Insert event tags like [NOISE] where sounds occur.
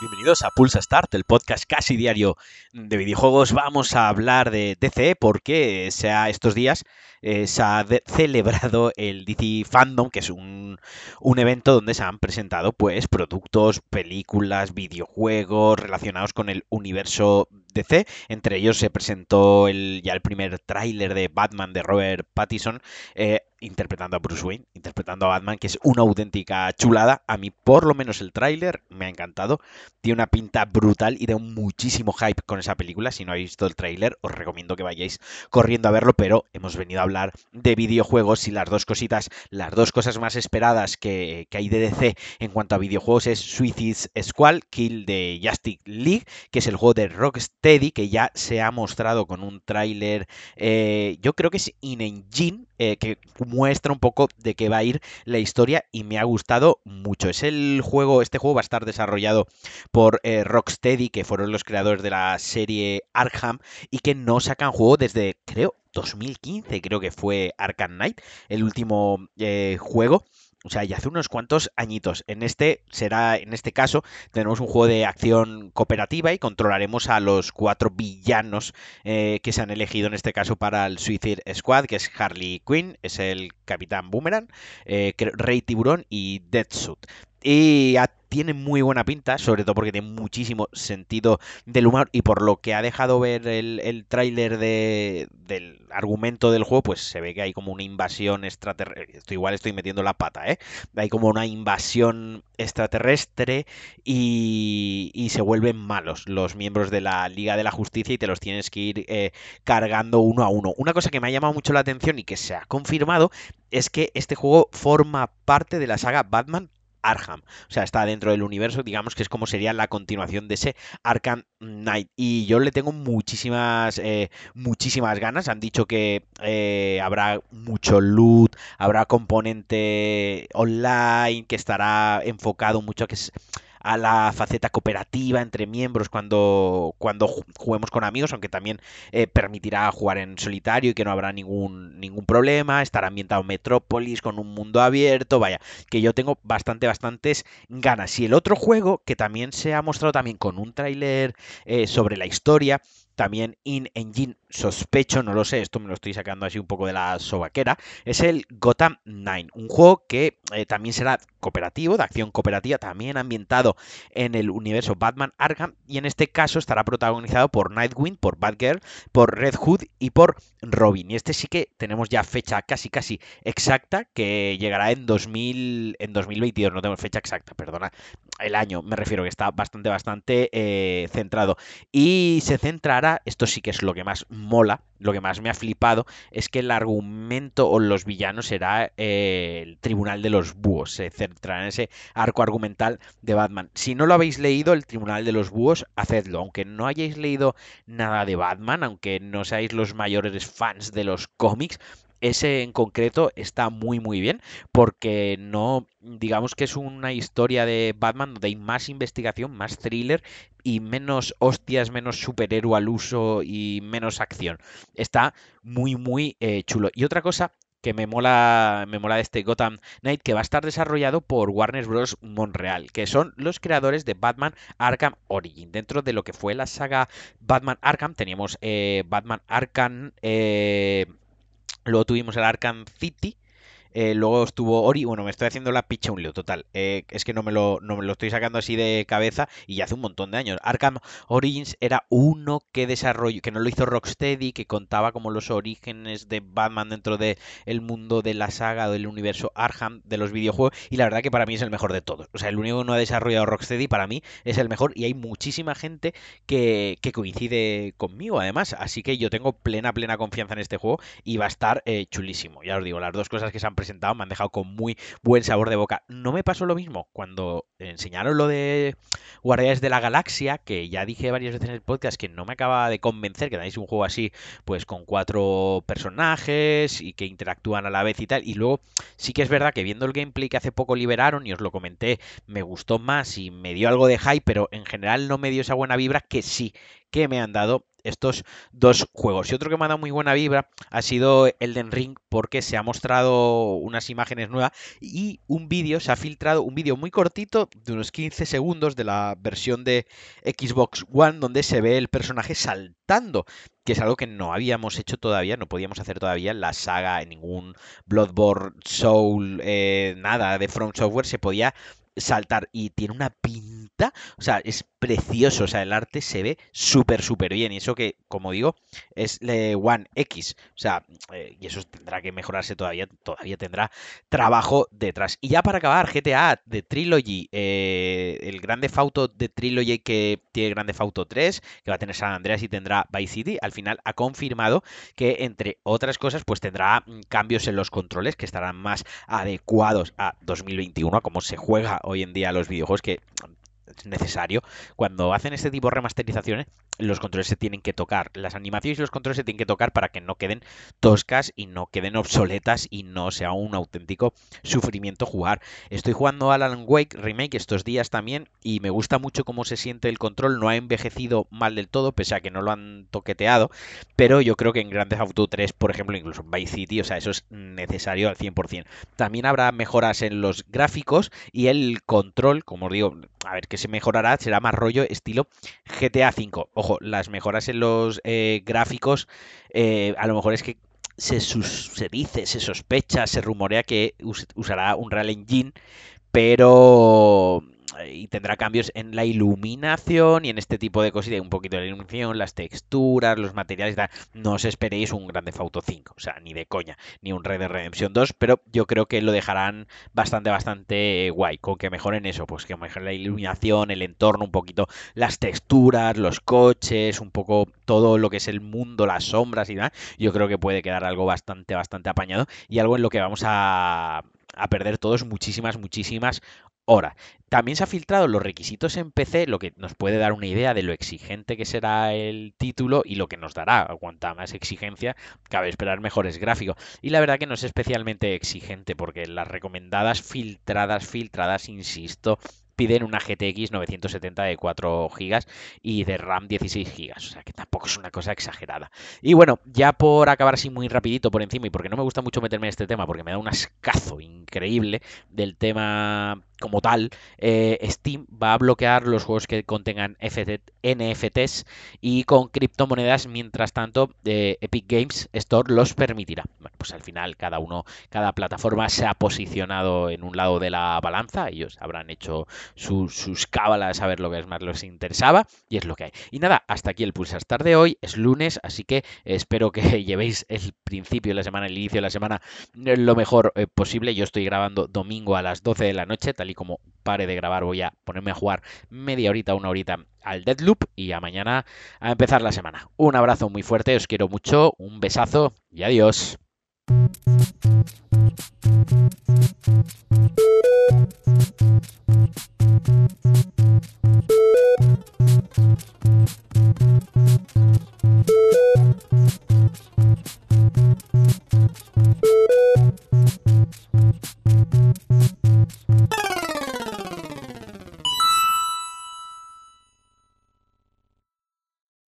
Bienvenidos a Pulsa Start, el podcast casi diario de videojuegos. Vamos a hablar de DC porque sea estos días eh, se ha celebrado el DC Fandom, que es un, un, evento donde se han presentado pues productos, películas, videojuegos relacionados con el universo DC. Entre ellos se presentó el, ya el primer tráiler de Batman de Robert Pattinson. Eh, interpretando a Bruce Wayne, interpretando a Batman, que es una auténtica chulada. A mí, por lo menos, el tráiler me ha encantado. Tiene una pinta brutal y da muchísimo hype con esa película. Si no habéis visto el tráiler, os recomiendo que vayáis corriendo a verlo, pero hemos venido a hablar de videojuegos y las dos cositas, las dos cosas más esperadas que, hay de DC en cuanto a videojuegos es Suicide Squad, Kill de Justice League, que es el juego de Rocksteady, que ya se ha mostrado con un tráiler, eh, yo creo que es in-engine, eh, que muestra un poco de qué va a ir la historia y me ha gustado mucho. Es el juego, este juego va a estar desarrollado por eh, Rocksteady, que fueron los creadores de la serie Arkham y que no sacan juego desde, creo, 2015, creo que fue Arkham Knight, el último eh, juego. O sea, ya hace unos cuantos añitos. En este será, en este caso, tenemos un juego de acción cooperativa y controlaremos a los cuatro villanos eh, que se han elegido en este caso para el Suicide Squad, que es Harley Quinn, es el Capitán Boomerang, eh, Rey Tiburón y Deadsuit. Y tiene muy buena pinta, sobre todo porque tiene muchísimo sentido del humor y por lo que ha dejado ver el, el tráiler de, del argumento del juego, pues se ve que hay como una invasión extraterrestre. Igual estoy metiendo la pata, ¿eh? Hay como una invasión extraterrestre y, y se vuelven malos los miembros de la Liga de la Justicia y te los tienes que ir eh, cargando uno a uno. Una cosa que me ha llamado mucho la atención y que se ha confirmado es que este juego forma parte de la saga Batman Arkham. O sea, está dentro del universo, digamos que es como sería la continuación de ese Arkham Knight. Y yo le tengo muchísimas, eh, muchísimas ganas. Han dicho que eh, habrá mucho loot, habrá componente online, que estará enfocado mucho a que es a la faceta cooperativa entre miembros cuando, cuando juguemos con amigos, aunque también eh, permitirá jugar en solitario y que no habrá ningún, ningún problema. Estará ambientado en Metrópolis con un mundo abierto. Vaya, que yo tengo bastante, bastantes ganas. Y el otro juego que también se ha mostrado también con un tráiler eh, sobre la historia también in-engine sospecho, no lo sé, esto me lo estoy sacando así un poco de la sobaquera, es el Gotham 9, un juego que eh, también será cooperativo, de acción cooperativa, también ambientado en el universo Batman Arkham y en este caso estará protagonizado por Nightwing, por Batgirl, por Red Hood y por Robin. Y este sí que tenemos ya fecha casi casi exacta que llegará en 2000 en 2022, no tenemos fecha exacta, perdona, el año, me refiero que está bastante bastante eh, centrado y se centrará esto sí que es lo que más mola, lo que más me ha flipado, es que el argumento o los villanos será eh, el Tribunal de los Búhos. Se centrará en ese arco argumental de Batman. Si no lo habéis leído, el Tribunal de los Búhos, hacedlo. Aunque no hayáis leído nada de Batman, aunque no seáis los mayores fans de los cómics, ese en concreto está muy muy bien porque no digamos que es una historia de Batman donde hay más investigación, más thriller y menos hostias, menos superhéroe al uso y menos acción. Está muy muy eh, chulo. Y otra cosa que me mola, me mola este Gotham Knight, que va a estar desarrollado por Warner Bros. Montreal, que son los creadores de Batman Arkham Origin. Dentro de lo que fue la saga Batman Arkham, teníamos eh, Batman Arkham eh, Luego tuvimos el Arkham City, eh, luego estuvo Ori, bueno, me estoy haciendo la picha un lío total. Eh, es que no me, lo, no me lo estoy sacando así de cabeza y ya hace un montón de años. Arkham Origins era uno que desarrolló, que no lo hizo Rocksteady, que contaba como los orígenes de Batman dentro del el mundo de la saga del universo Arkham de los videojuegos. Y la verdad que para mí es el mejor de todos. O sea, el único que no ha desarrollado Rocksteady para mí es el mejor y hay muchísima gente que, coincide conmigo además. Así que yo tengo plena, plena confianza en este juego y va a estar eh, chulísimo. Ya os digo, las dos cosas que se han presentado me han dejado con muy buen sabor de boca. No me pasó lo mismo cuando enseñaron lo de Guardianes de la Galaxia, que ya dije varias veces en el podcast que no me acaba de convencer que dais un juego así, pues con cuatro personajes y que interactúan a la vez y tal. Y luego sí que es verdad que viendo el gameplay que hace poco liberaron, y os lo comenté, me gustó más y me dio algo de hype, pero en general no me dio esa buena vibra que sí que me han dado estos dos juegos. Y otro que me ha dado muy buena vibra ha sido Elden Ring porque se ha mostrado unas imágenes nuevas y un vídeo, se ha filtrado un vídeo muy cortito de unos 15 segundos de la versión de Xbox One donde se ve el personaje saltando que es algo que no habíamos hecho todavía, no podíamos hacer todavía en la saga, en ningún Bloodborne, Soul, eh, nada de From Software se podía saltar y tiene una pinta, o sea, es precioso, o sea, el arte se ve súper, súper bien y eso que, como digo, es One X, o sea, eh, y eso tendrá que mejorarse todavía, todavía tendrá trabajo detrás. Y ya para acabar, GTA de Trilogy, eh, el Grande Fauto de Trilogy que tiene Grande Fauto 3, que va a tener San Andreas y tendrá Vice City, al final ha confirmado que, entre otras cosas, pues tendrá mm, cambios en los controles que estarán más adecuados a 2021, a cómo se juega hoy en día los videojuegos que necesario. Cuando hacen este tipo de remasterizaciones, los controles se tienen que tocar. Las animaciones y los controles se tienen que tocar para que no queden toscas y no queden obsoletas y no sea un auténtico sufrimiento jugar. Estoy jugando Alan Wake Remake estos días también y me gusta mucho cómo se siente el control. No ha envejecido mal del todo, pese a que no lo han toqueteado. Pero yo creo que en Grand Theft Auto 3, por ejemplo, incluso en Vice City, o sea, eso es necesario al 100%. También habrá mejoras en los gráficos y el control, como os digo, a ver qué se mejorará, será más rollo estilo GTA V. Ojo, las mejoras en los eh, gráficos, eh, a lo mejor es que se, se, dice, se sospecha, se rumorea que usará un Real Engine, pero y tendrá cambios en la iluminación y en este tipo de cosas, un poquito de iluminación, las texturas, los materiales, no os esperéis un Grande Auto 5, o sea, ni de coña, ni un Red Dead Redemption 2, pero yo creo que lo dejarán bastante, bastante guay, con que mejoren eso, pues que mejoren la iluminación, el entorno, un poquito las texturas, los coches, un poco todo lo que es el mundo, las sombras y demás, yo creo que puede quedar algo bastante, bastante apañado y algo en lo que vamos a a perder todos muchísimas, muchísimas Ahora, también se ha filtrado los requisitos en PC, lo que nos puede dar una idea de lo exigente que será el título y lo que nos dará. Cuanta más exigencia, cabe esperar mejores gráficos. Y la verdad que no es especialmente exigente, porque las recomendadas filtradas, filtradas, insisto, piden una GTX 970 de 4 GB y de RAM 16 GB. O sea que tampoco es una cosa exagerada. Y bueno, ya por acabar así muy rapidito por encima y porque no me gusta mucho meterme en este tema, porque me da un ascazo increíble del tema como tal, eh, Steam va a bloquear los juegos que contengan NFTs y con criptomonedas, mientras tanto eh, Epic Games Store los permitirá. Bueno, pues al final cada uno, cada plataforma se ha posicionado en un lado de la balanza, ellos habrán hecho sus cábalas a ver lo que es más les interesaba y es lo que hay. Y nada, hasta aquí el Pulsar de hoy, es lunes, así que espero que [LAUGHS] llevéis el principio de la semana, el inicio de la semana lo mejor eh, posible. Yo estoy grabando domingo a las 12 de la noche, tal y como pare de grabar voy a ponerme a jugar media horita, una horita al Deadloop y a mañana a empezar la semana. Un abrazo muy fuerte, os quiero mucho, un besazo y adiós. you